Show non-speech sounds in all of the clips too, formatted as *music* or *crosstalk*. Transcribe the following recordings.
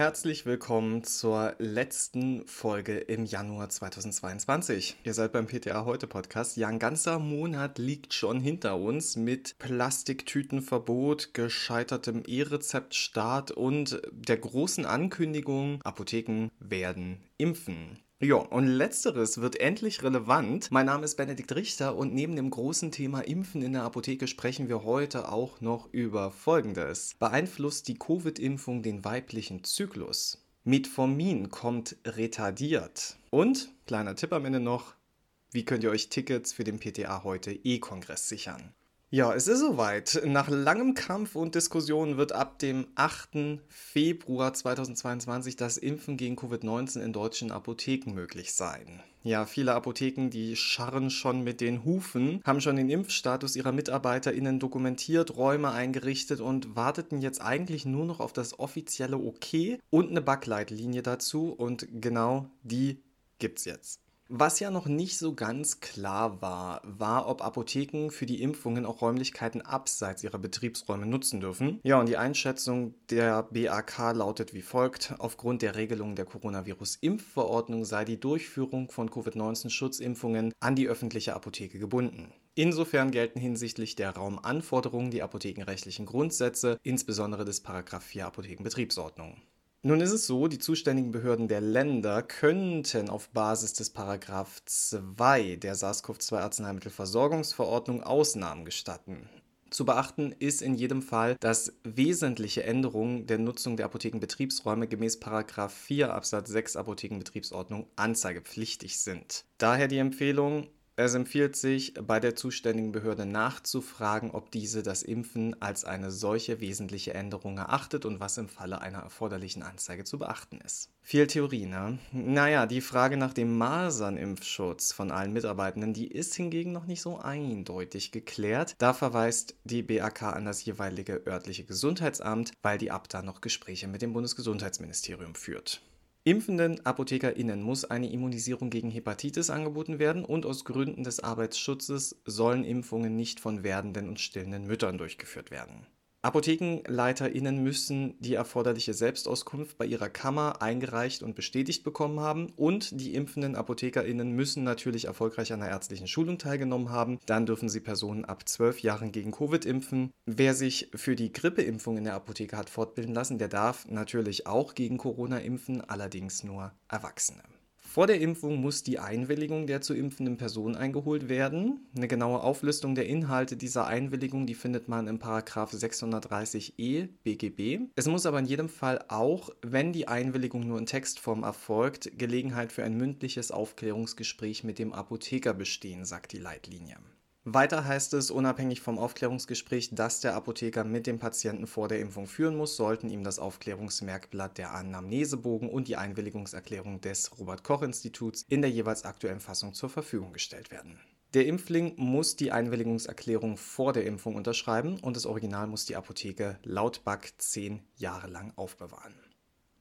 herzlich willkommen zur letzten Folge im Januar 2022. Ihr seid beim PTA Heute Podcast. Ja, ein ganzer Monat liegt schon hinter uns mit Plastiktütenverbot, gescheitertem E-Rezeptstart und der großen Ankündigung, Apotheken werden impfen. Ja, und letzteres wird endlich relevant. Mein Name ist Benedikt Richter und neben dem großen Thema Impfen in der Apotheke sprechen wir heute auch noch über Folgendes. Beeinflusst die Covid-Impfung den weiblichen Zyklus? Metformin kommt retardiert. Und, kleiner Tipp am Ende noch, wie könnt ihr euch Tickets für den PTA heute E-Kongress sichern? Ja, es ist soweit. Nach langem Kampf und Diskussion wird ab dem 8. Februar 2022 das Impfen gegen Covid-19 in deutschen Apotheken möglich sein. Ja, viele Apotheken, die scharren schon mit den Hufen, haben schon den Impfstatus ihrer MitarbeiterInnen dokumentiert, Räume eingerichtet und warteten jetzt eigentlich nur noch auf das offizielle Okay und eine Backleitlinie dazu und genau die gibt's jetzt. Was ja noch nicht so ganz klar war, war, ob Apotheken für die Impfungen auch Räumlichkeiten abseits ihrer Betriebsräume nutzen dürfen. Ja, und die Einschätzung der BAK lautet wie folgt. Aufgrund der Regelung der Coronavirus-Impfverordnung sei die Durchführung von Covid-19-Schutzimpfungen an die öffentliche Apotheke gebunden. Insofern gelten hinsichtlich der Raumanforderungen die apothekenrechtlichen Grundsätze, insbesondere des 4 Apothekenbetriebsordnung. Nun ist es so, die zuständigen Behörden der Länder könnten auf Basis des Paragraph 2 der SARS-CoV-2 Arzneimittelversorgungsverordnung Ausnahmen gestatten. Zu beachten ist in jedem Fall, dass wesentliche Änderungen der Nutzung der Apothekenbetriebsräume gemäß 4 Absatz 6 Apothekenbetriebsordnung anzeigepflichtig sind. Daher die Empfehlung, es empfiehlt sich, bei der zuständigen Behörde nachzufragen, ob diese das Impfen als eine solche wesentliche Änderung erachtet und was im Falle einer erforderlichen Anzeige zu beachten ist. Viel Theorie, ne? Naja, die Frage nach dem Masernimpfschutz von allen Mitarbeitenden, die ist hingegen noch nicht so eindeutig geklärt. Da verweist die BAK an das jeweilige örtliche Gesundheitsamt, weil die Abda noch Gespräche mit dem Bundesgesundheitsministerium führt. Impfenden ApothekerInnen muss eine Immunisierung gegen Hepatitis angeboten werden und aus Gründen des Arbeitsschutzes sollen Impfungen nicht von werdenden und stillenden Müttern durchgeführt werden. ApothekenleiterInnen müssen die erforderliche Selbstauskunft bei ihrer Kammer eingereicht und bestätigt bekommen haben und die impfenden ApothekerInnen müssen natürlich erfolgreich an einer ärztlichen Schulung teilgenommen haben. Dann dürfen sie Personen ab 12 Jahren gegen Covid impfen. Wer sich für die Grippeimpfung in der Apotheke hat fortbilden lassen, der darf natürlich auch gegen Corona impfen, allerdings nur Erwachsene. Vor der Impfung muss die Einwilligung der zu impfenden Person eingeholt werden. Eine genaue Auflistung der Inhalte dieser Einwilligung, die findet man im Paragraph 630e BGB. Es muss aber in jedem Fall auch, wenn die Einwilligung nur in Textform erfolgt, Gelegenheit für ein mündliches Aufklärungsgespräch mit dem Apotheker bestehen, sagt die Leitlinie. Weiter heißt es, unabhängig vom Aufklärungsgespräch, das der Apotheker mit dem Patienten vor der Impfung führen muss, sollten ihm das Aufklärungsmerkblatt der Anamnesebogen und die Einwilligungserklärung des Robert Koch Instituts in der jeweils aktuellen Fassung zur Verfügung gestellt werden. Der Impfling muss die Einwilligungserklärung vor der Impfung unterschreiben und das Original muss die Apotheke laut BAC zehn Jahre lang aufbewahren.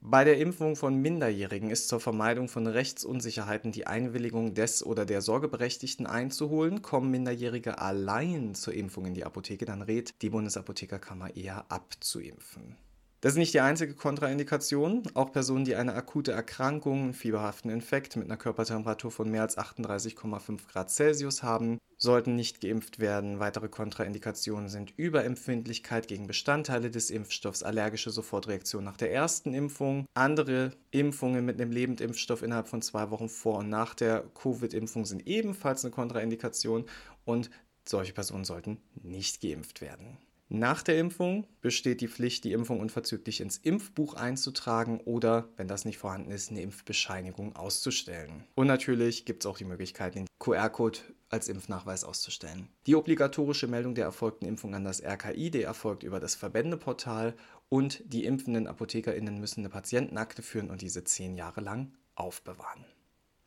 Bei der Impfung von Minderjährigen ist zur Vermeidung von Rechtsunsicherheiten die Einwilligung des oder der Sorgeberechtigten einzuholen. Kommen Minderjährige allein zur Impfung in die Apotheke, dann rät die Bundesapothekerkammer eher abzuimpfen. Das ist nicht die einzige Kontraindikation. Auch Personen, die eine akute Erkrankung, einen fieberhaften Infekt mit einer Körpertemperatur von mehr als 38,5 Grad Celsius haben, sollten nicht geimpft werden. Weitere Kontraindikationen sind Überempfindlichkeit gegen Bestandteile des Impfstoffs, allergische Sofortreaktion nach der ersten Impfung, andere Impfungen mit einem Lebendimpfstoff innerhalb von zwei Wochen vor und nach der Covid-Impfung sind ebenfalls eine Kontraindikation und solche Personen sollten nicht geimpft werden. Nach der Impfung besteht die Pflicht, die Impfung unverzüglich ins Impfbuch einzutragen oder, wenn das nicht vorhanden ist, eine Impfbescheinigung auszustellen. Und natürlich gibt es auch die Möglichkeit, den QR-Code als Impfnachweis auszustellen. Die obligatorische Meldung der erfolgten Impfung an das RKI, die erfolgt über das Verbändeportal und die impfenden ApothekerInnen müssen eine Patientenakte führen und diese zehn Jahre lang aufbewahren.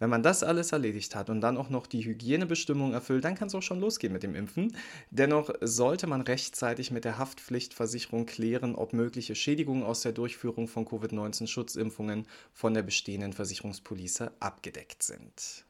Wenn man das alles erledigt hat und dann auch noch die Hygienebestimmungen erfüllt, dann kann es auch schon losgehen mit dem Impfen. Dennoch sollte man rechtzeitig mit der Haftpflichtversicherung klären, ob mögliche Schädigungen aus der Durchführung von Covid-19-Schutzimpfungen von der bestehenden Versicherungspolice abgedeckt sind.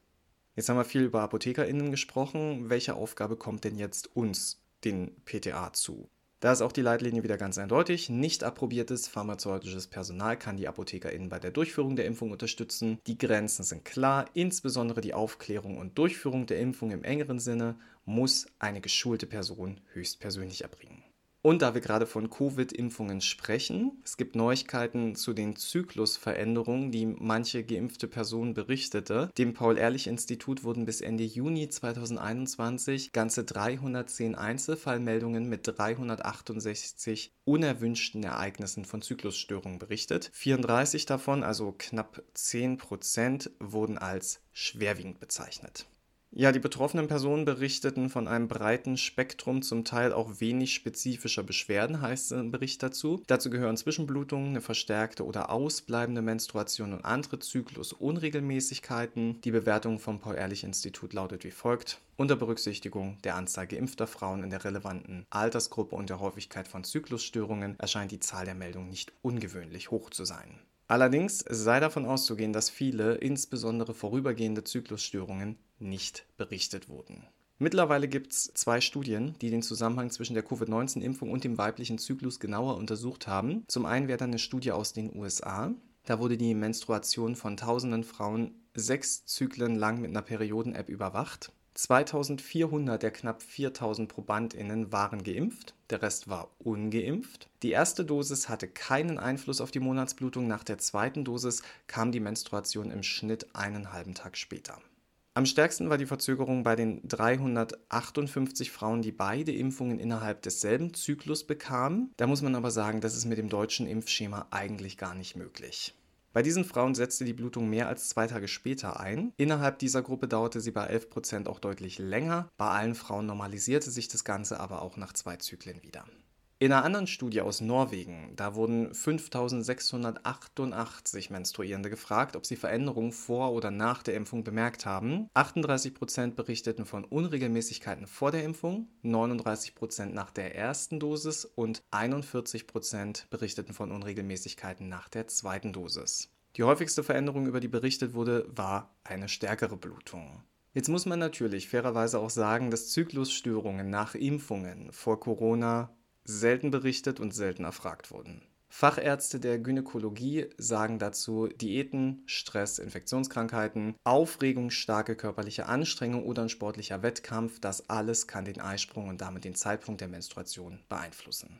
Jetzt haben wir viel über ApothekerInnen gesprochen. Welche Aufgabe kommt denn jetzt uns, den PTA, zu? Da ist auch die Leitlinie wieder ganz eindeutig. Nicht approbiertes pharmazeutisches Personal kann die ApothekerInnen bei der Durchführung der Impfung unterstützen. Die Grenzen sind klar, insbesondere die Aufklärung und Durchführung der Impfung im engeren Sinne muss eine geschulte Person höchstpersönlich erbringen. Und da wir gerade von Covid-Impfungen sprechen, es gibt Neuigkeiten zu den Zyklusveränderungen, die manche geimpfte Person berichtete. Dem Paul-Ehrlich-Institut wurden bis Ende Juni 2021 ganze 310 Einzelfallmeldungen mit 368 unerwünschten Ereignissen von Zyklusstörungen berichtet. 34 davon, also knapp 10 Prozent, wurden als schwerwiegend bezeichnet. Ja, die betroffenen Personen berichteten von einem breiten Spektrum, zum Teil auch wenig spezifischer Beschwerden, heißt im Bericht dazu. Dazu gehören Zwischenblutungen, eine verstärkte oder ausbleibende Menstruation und andere Zyklusunregelmäßigkeiten. Die Bewertung vom Paul-Ehrlich-Institut lautet wie folgt. Unter Berücksichtigung der Anzahl geimpfter Frauen in der relevanten Altersgruppe und der Häufigkeit von Zyklusstörungen erscheint die Zahl der Meldungen nicht ungewöhnlich hoch zu sein. Allerdings sei davon auszugehen, dass viele, insbesondere vorübergehende Zyklusstörungen, nicht berichtet wurden. Mittlerweile gibt es zwei Studien, die den Zusammenhang zwischen der Covid-19-Impfung und dem weiblichen Zyklus genauer untersucht haben. Zum einen wäre dann eine Studie aus den USA. Da wurde die Menstruation von tausenden Frauen sechs Zyklen lang mit einer Perioden-App überwacht. 2400 der knapp 4000 ProbandInnen waren geimpft, der Rest war ungeimpft. Die erste Dosis hatte keinen Einfluss auf die Monatsblutung, nach der zweiten Dosis kam die Menstruation im Schnitt einen halben Tag später. Am stärksten war die Verzögerung bei den 358 Frauen, die beide Impfungen innerhalb desselben Zyklus bekamen. Da muss man aber sagen, das ist mit dem deutschen Impfschema eigentlich gar nicht möglich. Bei diesen Frauen setzte die Blutung mehr als zwei Tage später ein. Innerhalb dieser Gruppe dauerte sie bei 11 Prozent auch deutlich länger. Bei allen Frauen normalisierte sich das Ganze aber auch nach zwei Zyklen wieder. In einer anderen Studie aus Norwegen, da wurden 5688 Menstruierende gefragt, ob sie Veränderungen vor oder nach der Impfung bemerkt haben. 38% berichteten von Unregelmäßigkeiten vor der Impfung, 39% nach der ersten Dosis und 41% berichteten von Unregelmäßigkeiten nach der zweiten Dosis. Die häufigste Veränderung, über die berichtet wurde, war eine stärkere Blutung. Jetzt muss man natürlich fairerweise auch sagen, dass Zyklusstörungen nach Impfungen vor Corona selten berichtet und selten erfragt wurden. Fachärzte der Gynäkologie sagen dazu Diäten, Stress, Infektionskrankheiten, Aufregung, starke körperliche Anstrengung oder ein sportlicher Wettkampf, das alles kann den Eisprung und damit den Zeitpunkt der Menstruation beeinflussen.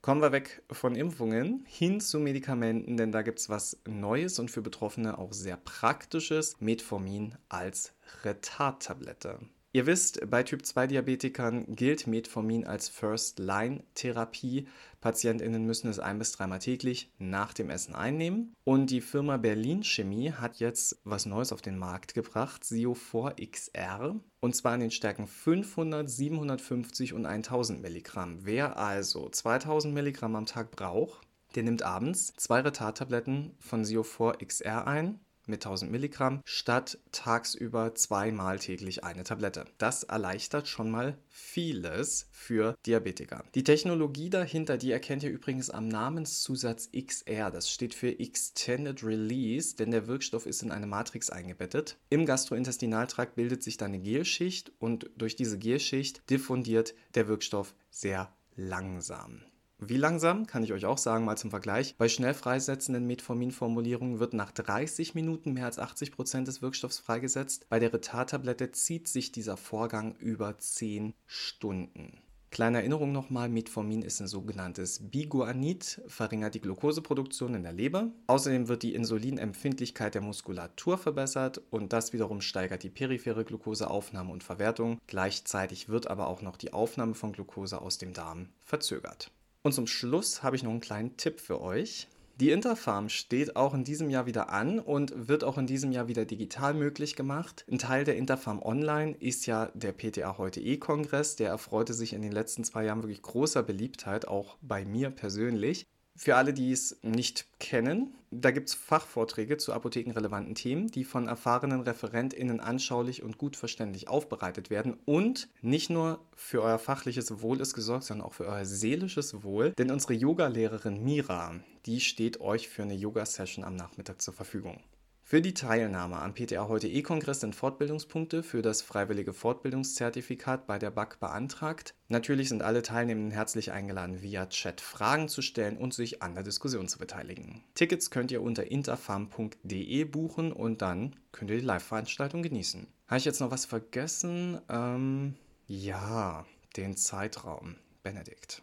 Kommen wir weg von Impfungen hin zu Medikamenten, denn da gibt es was Neues und für Betroffene auch sehr Praktisches, Metformin als Retardtablette. Ihr wisst, bei Typ-2-Diabetikern gilt Metformin als First-Line-Therapie. PatientInnen müssen es ein- bis dreimal täglich nach dem Essen einnehmen. Und die Firma Berlin Chemie hat jetzt was Neues auf den Markt gebracht, Siofor XR. Und zwar in den Stärken 500, 750 und 1000 Milligramm. Wer also 2000 Milligramm am Tag braucht, der nimmt abends zwei Retardtabletten von Siofor XR ein mit 1000 Milligramm statt tagsüber zweimal täglich eine Tablette. Das erleichtert schon mal vieles für Diabetiker. Die Technologie dahinter, die erkennt ihr übrigens am Namenszusatz XR. Das steht für Extended Release, denn der Wirkstoff ist in eine Matrix eingebettet. Im Gastrointestinaltrakt bildet sich dann eine Gelschicht und durch diese Gelschicht diffundiert der Wirkstoff sehr langsam. Wie langsam, kann ich euch auch sagen, mal zum Vergleich. Bei schnell freisetzenden Metformin-Formulierungen wird nach 30 Minuten mehr als 80 Prozent des Wirkstoffs freigesetzt. Bei der Retard-Tablette zieht sich dieser Vorgang über 10 Stunden. Kleine Erinnerung nochmal, Metformin ist ein sogenanntes Biguanid, verringert die Glukoseproduktion in der Leber. Außerdem wird die Insulinempfindlichkeit der Muskulatur verbessert und das wiederum steigert die periphere Glukoseaufnahme und Verwertung. Gleichzeitig wird aber auch noch die Aufnahme von Glukose aus dem Darm verzögert. Und zum Schluss habe ich noch einen kleinen Tipp für euch. Die Interfarm steht auch in diesem Jahr wieder an und wird auch in diesem Jahr wieder digital möglich gemacht. Ein Teil der Interfarm Online ist ja der PTA heute E-Kongress. Der erfreute sich in den letzten zwei Jahren wirklich großer Beliebtheit, auch bei mir persönlich. Für alle, die es nicht kennen, da gibt es Fachvorträge zu apothekenrelevanten Themen, die von erfahrenen ReferentInnen anschaulich und gut verständlich aufbereitet werden. Und nicht nur für euer fachliches Wohl ist gesorgt, sondern auch für euer seelisches Wohl. Denn unsere Yogalehrerin Mira, die steht euch für eine Yoga-Session am Nachmittag zur Verfügung. Für die Teilnahme am PTA heute E-Kongress sind Fortbildungspunkte für das freiwillige Fortbildungszertifikat bei der BAC beantragt. Natürlich sind alle Teilnehmenden herzlich eingeladen, via Chat Fragen zu stellen und sich an der Diskussion zu beteiligen. Tickets könnt ihr unter interfarm.de buchen und dann könnt ihr die Live-Veranstaltung genießen. Habe ich jetzt noch was vergessen? Ähm, ja, den Zeitraum. Benedikt.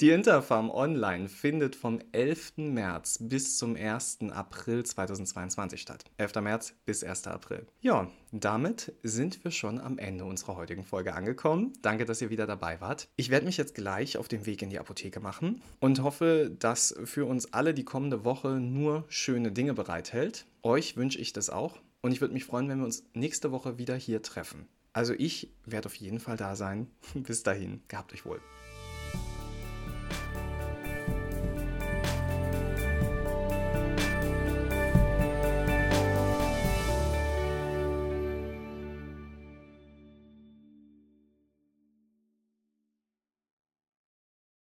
Die Interfarm Online findet vom 11. März bis zum 1. April 2022 statt. 11. März bis 1. April. Ja, damit sind wir schon am Ende unserer heutigen Folge angekommen. Danke, dass ihr wieder dabei wart. Ich werde mich jetzt gleich auf den Weg in die Apotheke machen und hoffe, dass für uns alle die kommende Woche nur schöne Dinge bereithält. Euch wünsche ich das auch und ich würde mich freuen, wenn wir uns nächste Woche wieder hier treffen. Also ich werde auf jeden Fall da sein. *laughs* Bis dahin, gehabt euch wohl.